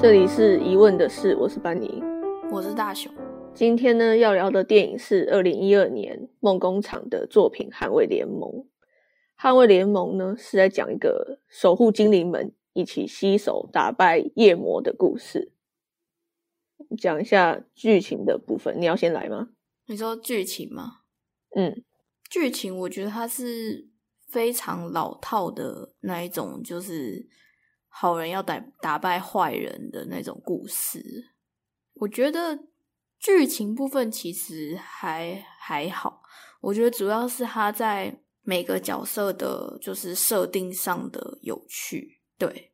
这里是疑问的事，我是班尼，我是大雄。今天呢要聊的电影是二零一二年梦工厂的作品《捍卫联盟》。《捍卫联盟》呢是在讲一个守护精灵们一起携手打败夜魔的故事。讲一下剧情的部分，你要先来吗？你说剧情吗？嗯，剧情我觉得它是非常老套的那一种，就是好人要打打败坏人的那种故事。我觉得剧情部分其实还还好，我觉得主要是他在每个角色的，就是设定上的有趣。对，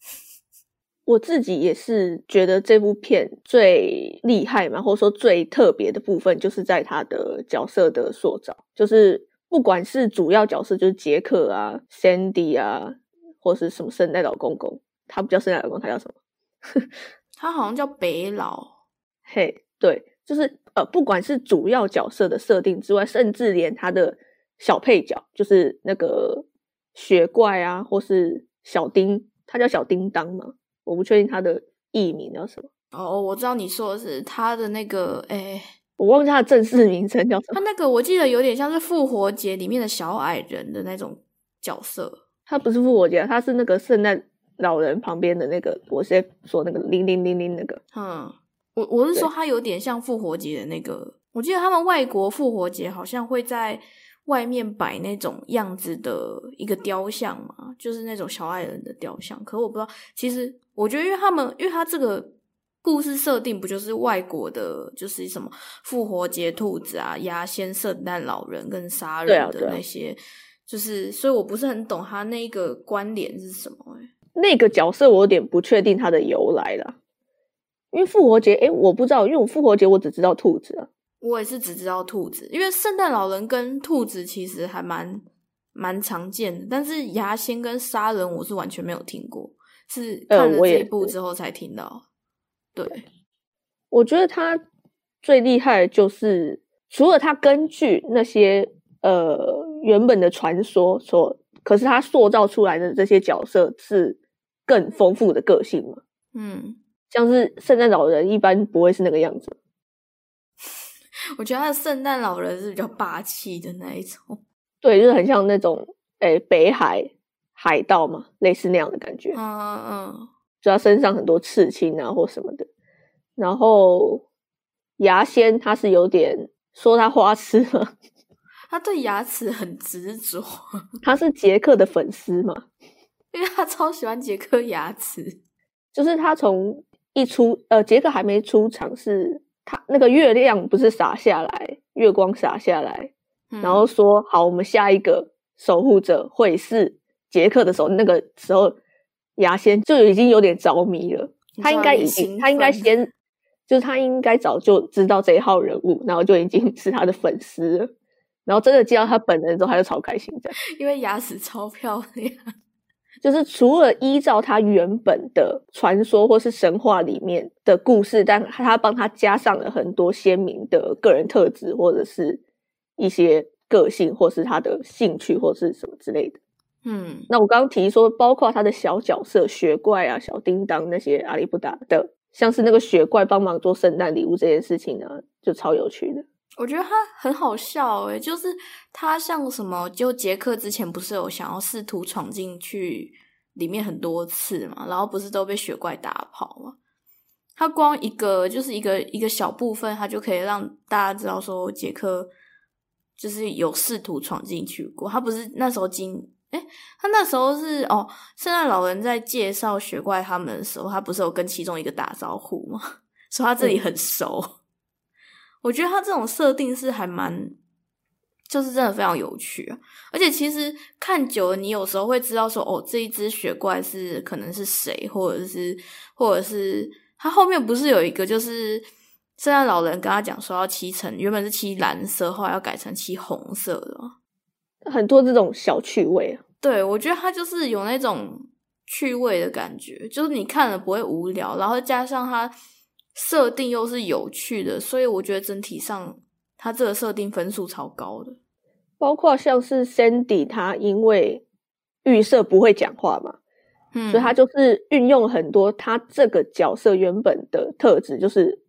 我自己也是觉得这部片最厉害嘛，或者说最特别的部分，就是在他的角色的塑造，就是不管是主要角色，就是杰克啊、Sandy 啊，或是什么圣诞老公公，他不叫圣诞老公，他叫什么？他好像叫北老。嘿，对，就是呃，不管是主要角色的设定之外，甚至连他的小配角，就是那个雪怪啊，或是小叮，他叫小叮当嘛，我不确定他的艺名叫什么。哦，我知道你说的是他的那个，哎，我忘记他的正式名称叫什么。他那个我记得有点像是复活节里面的小矮人的那种角色。他不是复活节，他是那个圣诞老人旁边的那个，我是在说那个零零零零那个，嗯。我我是说，他有点像复活节的那个。我记得他们外国复活节好像会在外面摆那种样子的一个雕像嘛，就是那种小矮人的雕像。可我不知道，其实我觉得，因为他们，因为他这个故事设定不就是外国的，就是什么复活节兔子啊、牙仙、圣诞老人跟杀人的那些，就是所以我不是很懂他那个关联是什么。哎，那个角色我有点不确定他的由来了。因为复活节，哎，我不知道，因为我复活节我只知道兔子啊。我也是只知道兔子，因为圣诞老人跟兔子其实还蛮蛮常见的，但是牙仙跟杀人我是完全没有听过，是看了这一部之后才听到。对，我觉得他最厉害就是，除了他根据那些呃原本的传说所，可是他塑造出来的这些角色是更丰富的个性嘛。嗯。像是圣诞老人一般不会是那个样子，我觉得他的圣诞老人是比较霸气的那一种，对，就是很像那种诶北海海盗嘛，类似那样的感觉。嗯嗯嗯，就他身上很多刺青啊或什么的。然后牙仙他是有点说他花痴了，他对牙齿很执着。他是杰克的粉丝嘛，因为他超喜欢杰克牙齿，就是他从。一出，呃，杰克还没出场，是他那个月亮不是洒下来，月光洒下来，然后说好，我们下一个守护者会是杰克的时候，那个时候牙仙就已经有点着迷了。他应该已经，他应该先，就是他应该早就知道这一号人物，然后就已经是他的粉丝了。然后真的见到他本人之后，他就超开心的，因为牙齿超漂亮。就是除了依照他原本的传说或是神话里面的故事，但他帮他加上了很多鲜明的个人特质，或者是一些个性，或是他的兴趣，或是什么之类的。嗯，那我刚刚提说，包括他的小角色雪怪啊、小叮当那些阿里不达的，像是那个雪怪帮忙做圣诞礼物这件事情呢，就超有趣的。我觉得他很好笑诶，就是他像什么，就杰克之前不是有想要试图闯进去里面很多次嘛，然后不是都被雪怪打跑嘛？他光一个就是一个一个小部分，他就可以让大家知道说杰克就是有试图闯进去过。他不是那时候经诶，他那时候是哦，圣诞老人在介绍雪怪他们的时候，他不是有跟其中一个打招呼吗？说他这里很熟。我觉得他这种设定是还蛮，就是真的非常有趣啊！而且其实看久了，你有时候会知道说，哦，这一只雪怪是可能是谁，或者是，或者是他后面不是有一个，就是圣诞老人跟他讲说要漆成，原本是漆蓝色，后来要改成漆红色的？很多这种小趣味啊！对，我觉得他就是有那种趣味的感觉，就是你看了不会无聊，然后加上他。设定又是有趣的，所以我觉得整体上它这个设定分数超高的。包括像是 Sandy，他因为预设不会讲话嘛，嗯，所以他就是运用很多他这个角色原本的特质，就是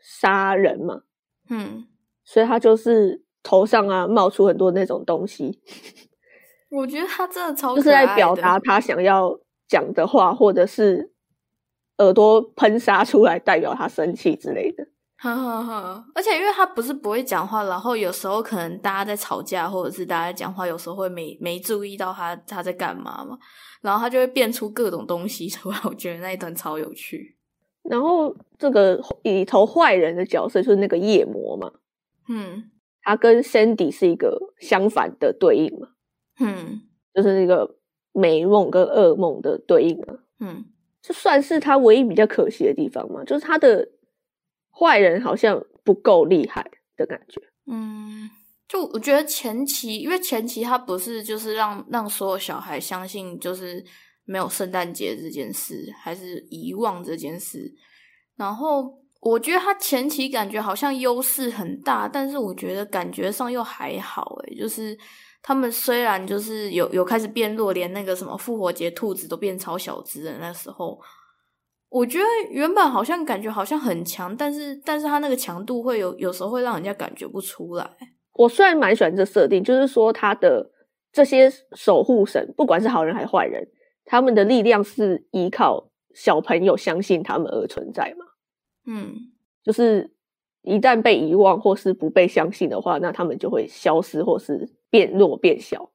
杀人嘛，嗯，所以他就是头上啊冒出很多那种东西，我觉得他真的超就是在表达他想要讲的话，或者是耳朵喷砂出来代表他生气之类的。哈哈哈！而且因为他不是不会讲话，然后有时候可能大家在吵架，或者是大家讲话，有时候会没没注意到他他在干嘛嘛，然后他就会变出各种东西出来。我觉得那一段超有趣。然后这个里头坏人的角色就是那个夜魔嘛，嗯，他跟 Sandy 是一个相反的对应嘛，嗯，就是那个美梦跟噩梦的对应啊，嗯，就算是他唯一比较可惜的地方嘛，就是他的。坏人好像不够厉害的感觉。嗯，就我觉得前期，因为前期他不是就是让让所有小孩相信就是没有圣诞节这件事，还是遗忘这件事。然后我觉得他前期感觉好像优势很大，但是我觉得感觉上又还好。诶就是他们虽然就是有有开始变弱，连那个什么复活节兔子都变超小只的那时候。我觉得原本好像感觉好像很强，但是但是他那个强度会有有时候会让人家感觉不出来。我虽然蛮喜欢这设定，就是说他的这些守护神，不管是好人还是坏人，他们的力量是依靠小朋友相信他们而存在嘛。嗯，就是一旦被遗忘或是不被相信的话，那他们就会消失或是变弱变小，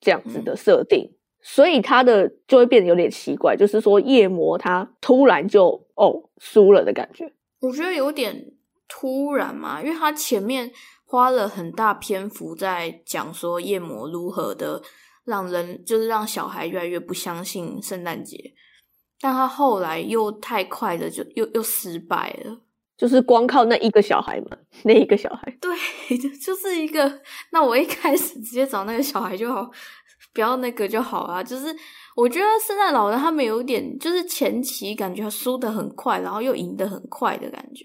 这样子的设定。所以他的就会变得有点奇怪，就是说夜魔他突然就哦输了的感觉，我觉得有点突然嘛，因为他前面花了很大篇幅在讲说夜魔如何的让人就是让小孩越来越不相信圣诞节，但他后来又太快的就又又失败了，就是光靠那一个小孩嘛，那一个小孩，对，就是一个，那我一开始直接找那个小孩就好。不要那个就好啊！就是我觉得圣诞老人他们有点，就是前期感觉输的很快，然后又赢得很快的感觉。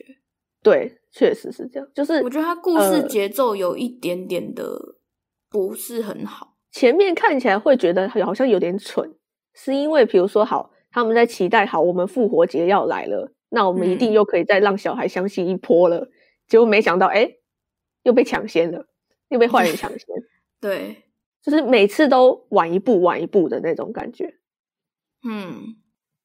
对，确实是这样。就是我觉得他故事节奏有一点点的不是很好。前面看起来会觉得好像有点蠢，是因为比如说，好他们在期待好我们复活节要来了，那我们一定又可以再让小孩相信一波了。结果没想到，哎，又被抢先了，又被坏人抢先。对。就是每次都晚一步，晚一步的那种感觉。嗯，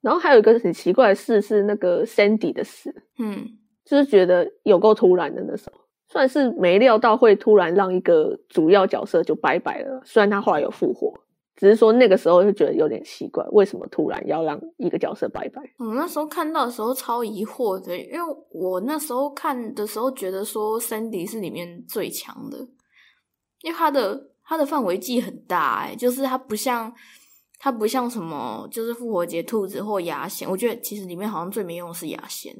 然后还有一个很奇怪的事是那个 Sandy 的死，嗯，就是觉得有够突然的那时候，算是没料到会突然让一个主要角色就拜拜了。虽然他后来有复活，只是说那个时候就觉得有点奇怪，为什么突然要让一个角色拜拜？我那时候看到的时候超疑惑的，因为我那时候看的时候觉得说 Sandy 是里面最强的，因为他的。它的范围计很大哎，就是它不像它不像什么，就是复活节兔子或牙仙。我觉得其实里面好像最没用的是牙仙。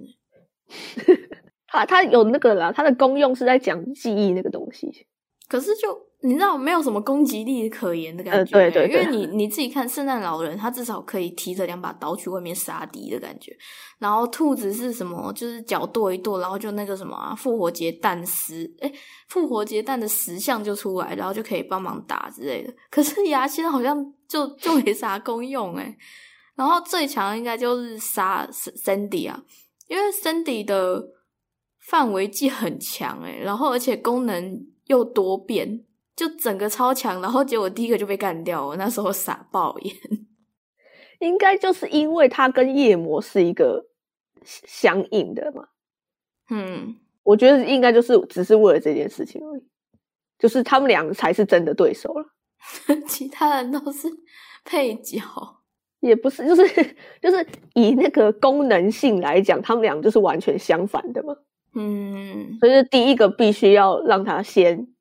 它它有那个啦，它的功用是在讲记忆那个东西。可是就。你知道没有什么攻击力可言的感觉，对对，因为你你自己看圣诞老人，他至少可以提着两把刀去外面杀敌的感觉。然后兔子是什么？就是脚跺一跺，然后就那个什么复活节蛋石，哎，复活节蛋的石像就出来，然后就可以帮忙打之类的。可是牙签好像就就没啥功用哎。然后最强应该就是杀 Sandy 啊，因为 Sandy 的范围计很强哎，然后而且功能又多变。就整个超强，然后结果第一个就被干掉了。那时候傻爆眼，应该就是因为他跟夜魔是一个相应的嘛。嗯，我觉得应该就是只是为了这件事情而已，就是他们两个才是真的对手了，其他人都是配角，也不是，就是就是以那个功能性来讲，他们俩就是完全相反的嘛。嗯，所以第一个必须要让他先。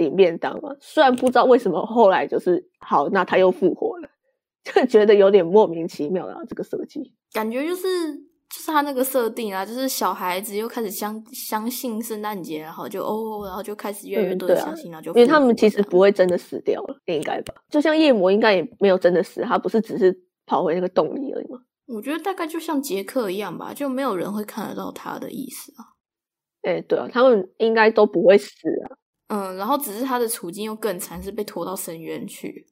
领便当嘛，虽然不知道为什么后来就是好，那他又复活了，就觉得有点莫名其妙啊。这个设计感觉就是就是他那个设定啊，就是小孩子又开始相相信圣诞节，然后就哦，然后就开始越来越多的相信，然后就因为他们其实不会真的死掉了，应该吧？就像夜魔应该也没有真的死，他不是只是跑回那个洞里而已吗？我觉得大概就像杰克一样吧，就没有人会看得到他的意思啊。哎，对啊，他们应该都不会死啊。嗯，然后只是他的处境又更惨，是被拖到深渊去。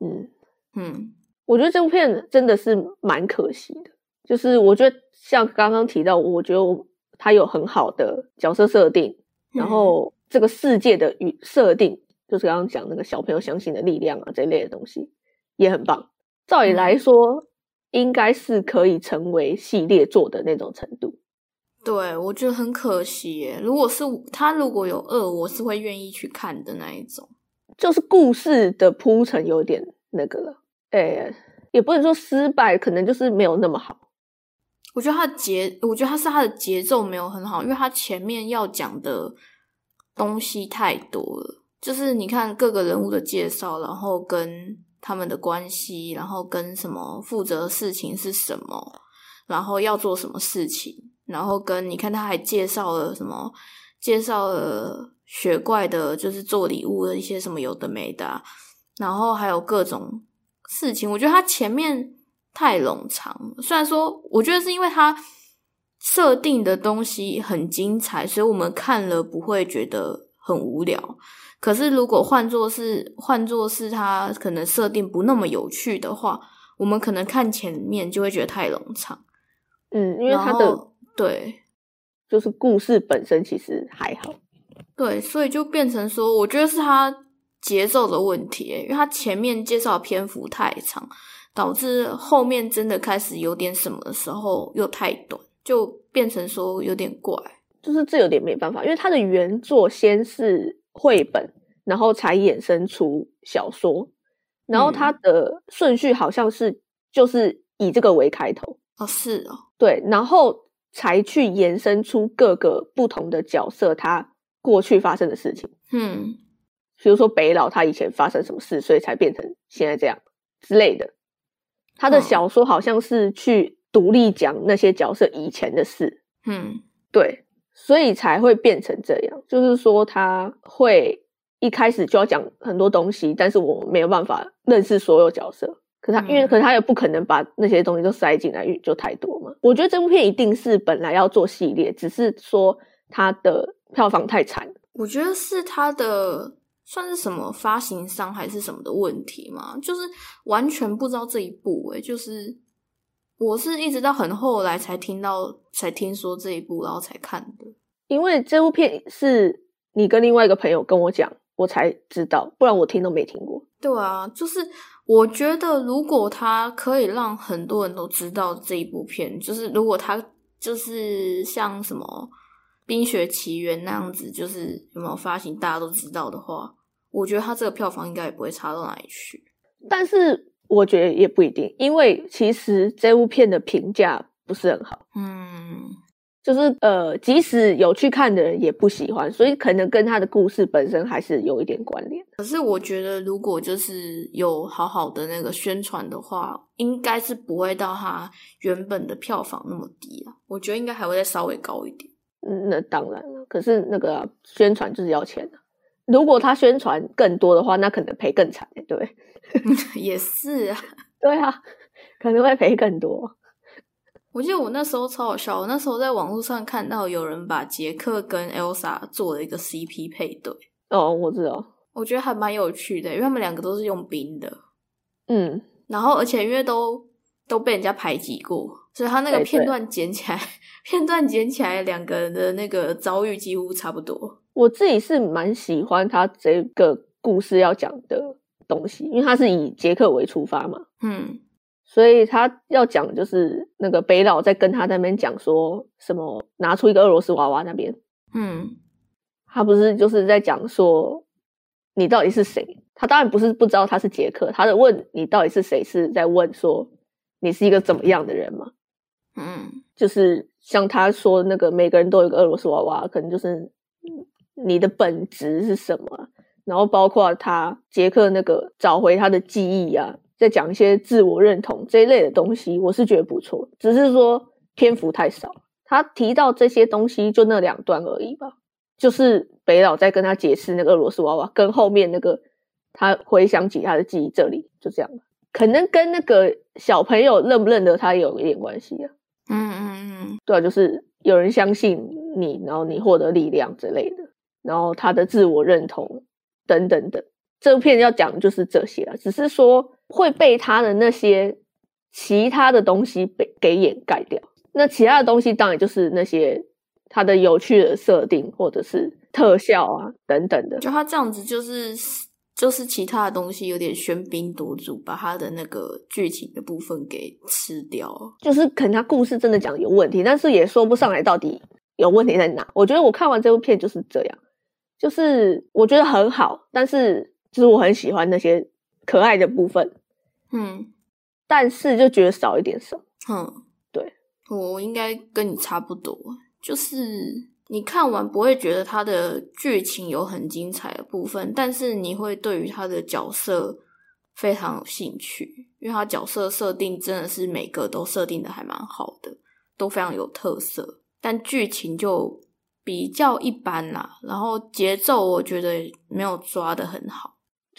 嗯嗯，我觉得这部片真的是蛮可惜的。就是我觉得像刚刚提到，我觉得他有很好的角色设定，然后这个世界的与设定，就是刚刚讲那个小朋友相信的力量啊这一类的东西也很棒。照理来说，应该是可以成为系列作的那种程度。对，我觉得很可惜耶。如果是他如果有二，我是会愿意去看的那一种。就是故事的铺陈有点那个了，哎，也不能说失败，可能就是没有那么好。我觉得他的节，我觉得他是他的节奏没有很好，因为他前面要讲的东西太多了。就是你看各个人物的介绍，然后跟他们的关系，然后跟什么负责事情是什么，然后要做什么事情，然后跟你看他还介绍了什么，介绍了雪怪的，就是做礼物的一些什么有的没的，然后还有各种事情。我觉得他前面。太冗长，虽然说我觉得是因为他设定的东西很精彩，所以我们看了不会觉得很无聊。可是如果换作是换作是他可能设定不那么有趣的话，我们可能看前面就会觉得太冗长。嗯，因为他的对，就是故事本身其实还好。对，所以就变成说，我觉得是他节奏的问题，因为他前面介绍篇幅太长。导致后面真的开始有点什么的时候又太短，就变成说有点怪，就是这有点没办法，因为他的原作先是绘本，然后才衍生出小说，然后它的顺序好像是就是以这个为开头哦，是哦，对，然后才去延伸出各个不同的角色他过去发生的事情，嗯，比如说北老他以前发生什么事，所以才变成现在这样之类的。他的小说好像是去独立讲那些角色以前的事，嗯，对，所以才会变成这样。就是说他会一开始就要讲很多东西，但是我没有办法认识所有角色。可他因为可他也不可能把那些东西都塞进来，因为就太多嘛。我觉得这部片一定是本来要做系列，只是说它的票房太惨。我觉得是它的。算是什么发行商还是什么的问题嘛？就是完全不知道这一部诶，就是我是一直到很后来才听到，才听说这一部，然后才看的。因为这部片是你跟另外一个朋友跟我讲，我才知道，不然我听都没听过。对啊，就是我觉得如果他可以让很多人都知道这一部片，就是如果他就是像什么《冰雪奇缘》那样子，就是有没有发行大家都知道的话。我觉得他这个票房应该也不会差到哪里去，但是我觉得也不一定，因为其实这部片的评价不是很好，嗯，就是呃，即使有去看的人也不喜欢，所以可能跟他的故事本身还是有一点关联。可是我觉得，如果就是有好好的那个宣传的话，应该是不会到他原本的票房那么低啊。我觉得应该还会再稍微高一点。嗯，那当然了，可是那个宣传就是要钱的。如果他宣传更多的话，那可能赔更惨，对 也是啊，对啊，可能会赔更多。我记得我那时候超好笑，我那时候在网络上看到有人把杰克跟 Elsa 做了一个 CP 配对。哦，我知道，我觉得还蛮有趣的，因为他们两个都是用冰的，嗯，然后而且因为都都被人家排挤过，所以他那个片段剪起来，片段剪起来，两个人的那个遭遇几乎差不多。我自己是蛮喜欢他这个故事要讲的东西，因为他是以杰克为出发嘛，嗯，所以他要讲就是那个北岛在跟他那边讲说什么，拿出一个俄罗斯娃娃那边，嗯，他不是就是在讲说你到底是谁？他当然不是不知道他是杰克，他的问你到底是谁是在问说你是一个怎么样的人嘛，嗯，就是像他说那个每个人都有一个俄罗斯娃娃，可能就是你的本质是什么？然后包括他杰克那个找回他的记忆啊，在讲一些自我认同这一类的东西，我是觉得不错。只是说篇幅太少，他提到这些东西就那两段而已吧。就是北老在跟他解释那个俄罗斯娃娃，跟后面那个他回想起他的记忆，这里就这样可能跟那个小朋友认不认得他有一点关系啊。嗯嗯嗯，对啊，就是有人相信你，然后你获得力量之类的。然后他的自我认同等等等，这部片要讲的就是这些啊。只是说会被他的那些其他的东西被给掩盖掉。那其他的东西当然就是那些它的有趣的设定或者是特效啊等等的。就他这样子，就是就是其他的东西有点喧宾夺主，把他的那个剧情的部分给吃掉。就是可能他故事真的讲有问题，但是也说不上来到底有问题在哪。我觉得我看完这部片就是这样，就是我觉得很好，但是就是我很喜欢那些可爱的部分，嗯，但是就觉得少一点什么。嗯，对，我应该跟你差不多，就是你看完不会觉得它的剧情有很精彩的部分，但是你会对于它的角色非常有兴趣，因为他角色设定真的是每个都设定的还蛮好的，都非常有特色，但剧情就比较一般啦。然后节奏我觉得没有抓的很好，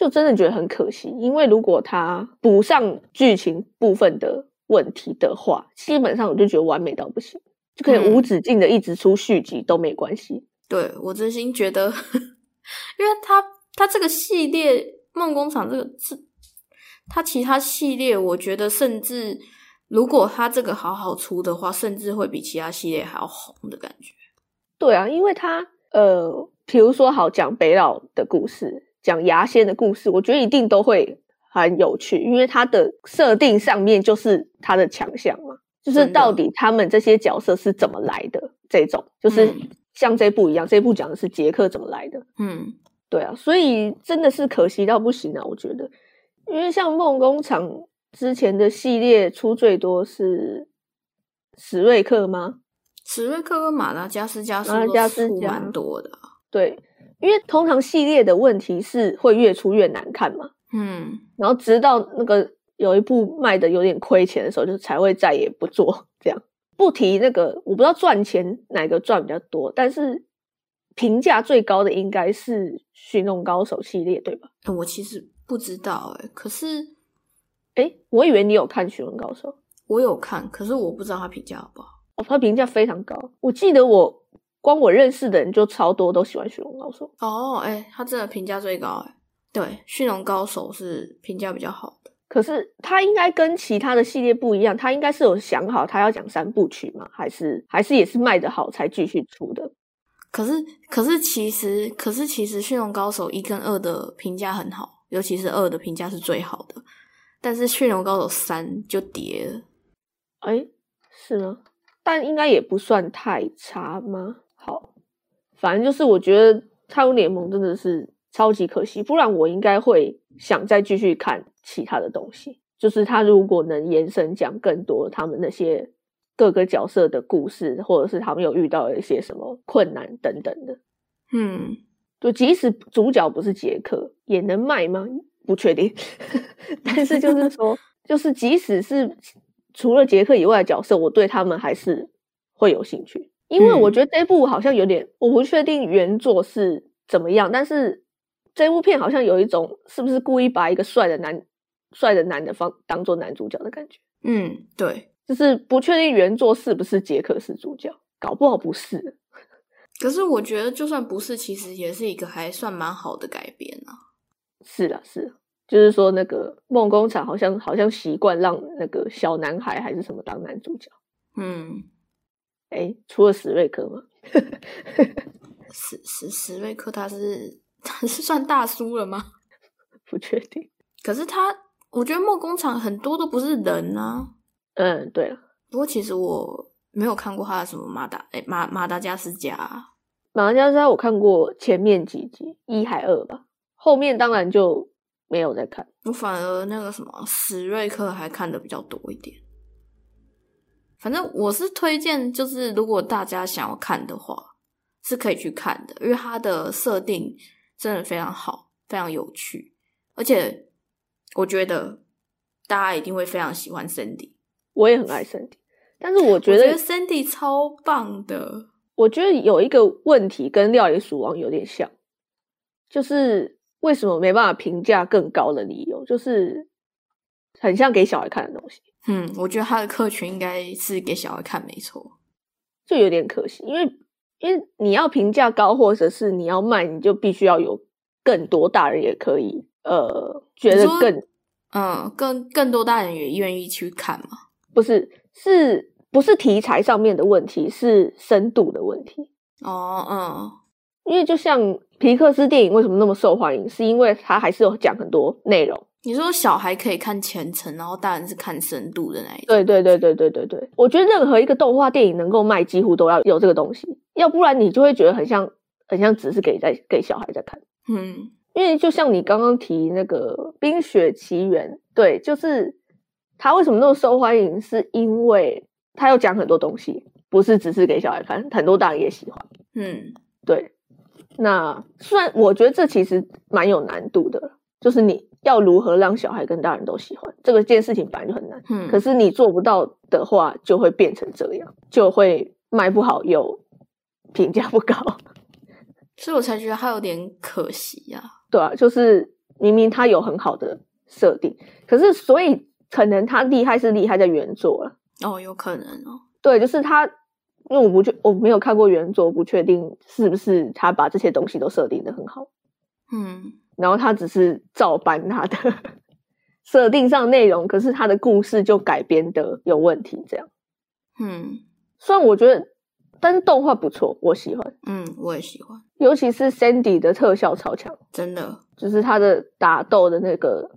就真的觉得很可惜。因为如果他补上剧情部分的问题的话，基本上我就觉得完美到不行，就可以无止境的一直出续集都没关系。对我真心觉得，因为他他这个系列《梦工厂》这个是，他其他系列我觉得甚至如果他这个好好出的话，甚至会比其他系列还要红的感觉。对啊，因为他呃，比如说好讲北老的故事，讲牙仙的故事，我觉得一定都会很有趣，因为它的设定上面就是它的强项嘛，就是到底他们这些角色是怎么来的这种，就是嗯像这部一样，这部讲的是杰克怎么来的。嗯对啊，所以真的是可惜到不行啊！我觉得，因为像梦工厂之前的系列出最多是史瑞克吗？史瑞克跟马达加斯加斯加出蛮多的啊。对，因为通常系列的问题是会越出越难看嘛，嗯然后直到那个有一部卖的有点亏钱的时候，就才会再也不做这样。不提那个，我不知道赚钱哪个赚比较多，但是评价最高的应该是《驯龙高手》系列，对吧？呃我其实不知道哎、可是诶，我以为你有看《驯龙高手》。我有看，可是我不知道他评价好不好。哦，他评价非常高。我记得我光我认识的人就超多都喜欢《驯龙高手》。哦，哎、他真的评价最高哎。对，《驯龙高手》是评价比较好的。可是他应该跟其他的系列不一样，他应该是有想好他要讲三部曲吗？还是还是也是卖得好才继续出的？可是，可是其实，可是其实《驯龙高手》一跟二的评价很好，尤其是二的评价是最好的。但是《驯龙高手三》就跌了。哎，是吗？但应该也不算太差吗？好，反正就是我觉得《太空联盟》真的是超级可惜，不然我应该会想再继续看其他的东西。就是他如果能延伸讲更多他们那些各个角色的故事，或者是他们有遇到一些什么困难等等的。嗯，就即使主角不是杰克，也能卖吗？不确定。但是就是说，就是即使是除了杰克以外的角色，我对他们还是会有兴趣，因为我嗯觉得这部好像有点，我不确定原作是怎么样，但是这部片好像有一种是不是故意把一个帅的男帅的男的方当做男主角的感觉，嗯，对。就是不确定原作是不是杰克是主角，搞不好不是。可是我觉得，就算不是，其实也是一个还算蛮好的改编啊。是啦，是啦，就是说那个梦工厂好像好像习惯让那个小男孩还是什么当男主角。嗯，哎，除了史瑞克吗？史史史瑞克他是他是算大叔了吗？不确定。可是他，我觉得梦工厂很多都不是人啊。嗯，对了，不过其实我没有看过他的什么马达诶马马达加斯加啊、马达加斯加我看过前面几集，一还二吧，后面当然就没有在看。我反而那个什么史瑞克还看的比较多一点。反正我是推荐，就是如果大家想要看的话，是可以去看的，因为它的设定真的非常好，非常有趣，而且我觉得大家一定会非常喜欢 Cindy。我也很爱 Cindy，但是我觉得 Cindy 超棒的。我觉得有一个问题跟《料理鼠王》有点像，就是为什么没办法评价更高的理由，就是很像给小孩看的东西，嗯，我觉得他的客群应该是给小孩看，没错。就有点可惜。因为因为你要评价高，或者是你要卖，你就必须要有更多大人也可以呃觉得更嗯，更更多大人也愿意去看嘛？不是，是不是题材上面的问题？是深度的问题。哦，嗯，因为就像皮克斯电影为什么那么受欢迎，是因为它还是有讲很多内容。你说小孩可以看前程，然后大人是看深度的那一种。对对对对对对对，我觉得任何一个动画电影能够卖，几乎都要有这个东西，要不然你就会觉得很像很像只是给在给小孩在看。嗯，因为就像你刚刚提那个《冰雪奇缘》，对，就是它为什么那么受欢迎，是因为它要讲很多东西，不是只是给小孩看，很多大人也喜欢。嗯，对。那虽然我觉得这其实蛮有难度的，就是你要如何让小孩跟大人都喜欢这个件事情本来就很难。嗯可是你做不到的话，就会变成这样，就会卖不好又评价不高。所以我才觉得他有点可惜呀、对啊，就是明明他有很好的设定，可是所以可能他厉害是厉害在原作了。哦，有可能哦。对，就是他，因为我不确我没有看过原作，不确定是不是他把这些东西都设定的很好，嗯然后他只是照搬他的设定上内容，可是他的故事就改编的有问题。这样，嗯虽然我觉得，但是动画不错，我喜欢，嗯，我也喜欢，尤其是 Sandy 的特效超强。真的。就是他的打斗的那个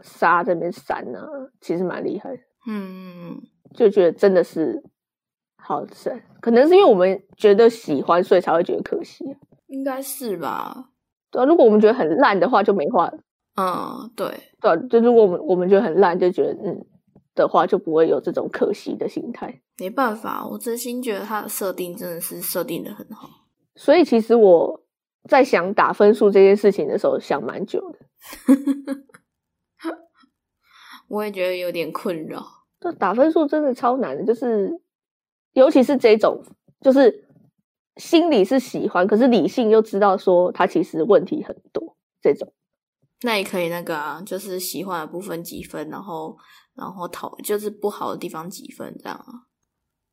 沙这边闪啊，其实蛮厉害的，嗯，就觉得真的是好神。可能是因为我们觉得喜欢，所以才会觉得可惜啊。应该是吧。对啊，如果我们觉得很烂的话，就没话了。嗯，对，对啊，就如果我们我们觉得很烂，就觉得嗯的话，就不会有这种可惜的心态。没办法，我真心觉得它的设定真的是设定的很好。所以其实我在想打分数这件事情的时候，想蛮久的。我也觉得有点困扰。就打分数真的超难的，就是尤其是这种，就是心里是喜欢，可是理性又知道说他其实问题很多这种。那也可以那个啊，就是喜欢的部分几分，然后然后讨就是不好的地方几分这样啊，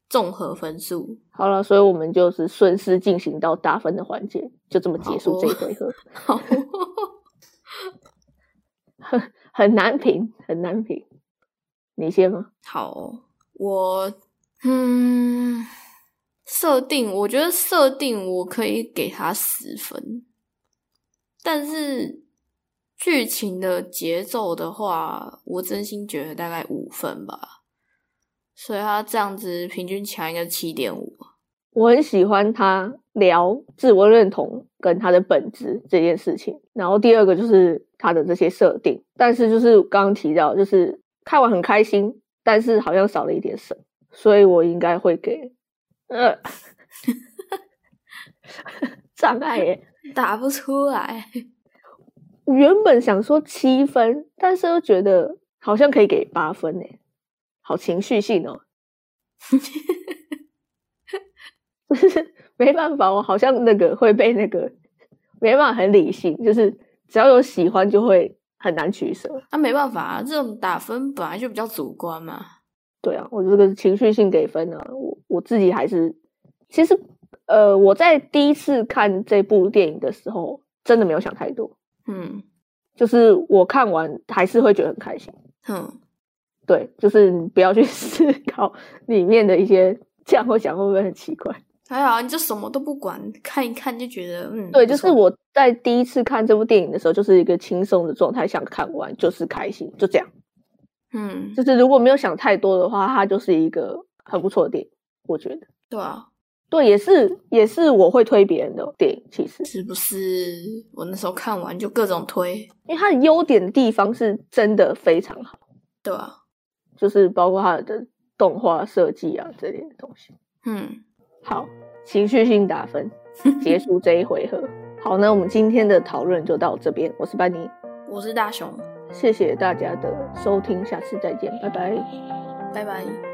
综合分数。好了，所以我们就是顺势进行到打分的环节，就这么结束这一回合。好，很 很难评，很难评。你先吗？好哦，我嗯，设定我觉得设定我可以给他十分，但是剧情的节奏的话，我真心觉得大概五分吧，所以他这样子平均起来应该七点五。我很喜欢他聊自我认同跟他的本质这件事情。然后第二个就是他的这些设定，但是就是刚刚提到，就是看完很开心，但是好像少了一点什么，所以我应该会给呃 障碍耶。打不出来，我原本想说七分，但是又觉得好像可以给八分诶，好情绪性哦。就是没办法，我好像那个会被那个没办法很理性，就是只要有喜欢就会很难取舍。那、没办法、啊，这种打分本来就比较主观嘛。对啊，我这个情绪性给分啊，我我自己还是其实呃，我在第一次看这部电影的时候，真的没有想太多，嗯就是我看完还是会觉得很开心。嗯，对，就是你不要去 思考里面的一些，这样我想会不会很奇怪？还好啊，你就什么都不管，看一看就觉得嗯，对，就是我在第一次看这部电影的时候，就是一个轻松的状态，想看完就是开心，就这样。嗯，就是如果没有想太多的话，它就是一个很不错的电影，我觉得。对啊，对，也是也是我会推别人的电影，其实，是不是？我那时候看完就各种推，因为它的优点的地方是真的非常好，对啊，就是包括它的动画设计啊这类的东西。嗯，好，情绪性打分，结束这一回合。好，那我们今天的讨论就到这边。我是班尼，我是大雄，谢谢大家的收听，下次再见，拜拜。拜拜。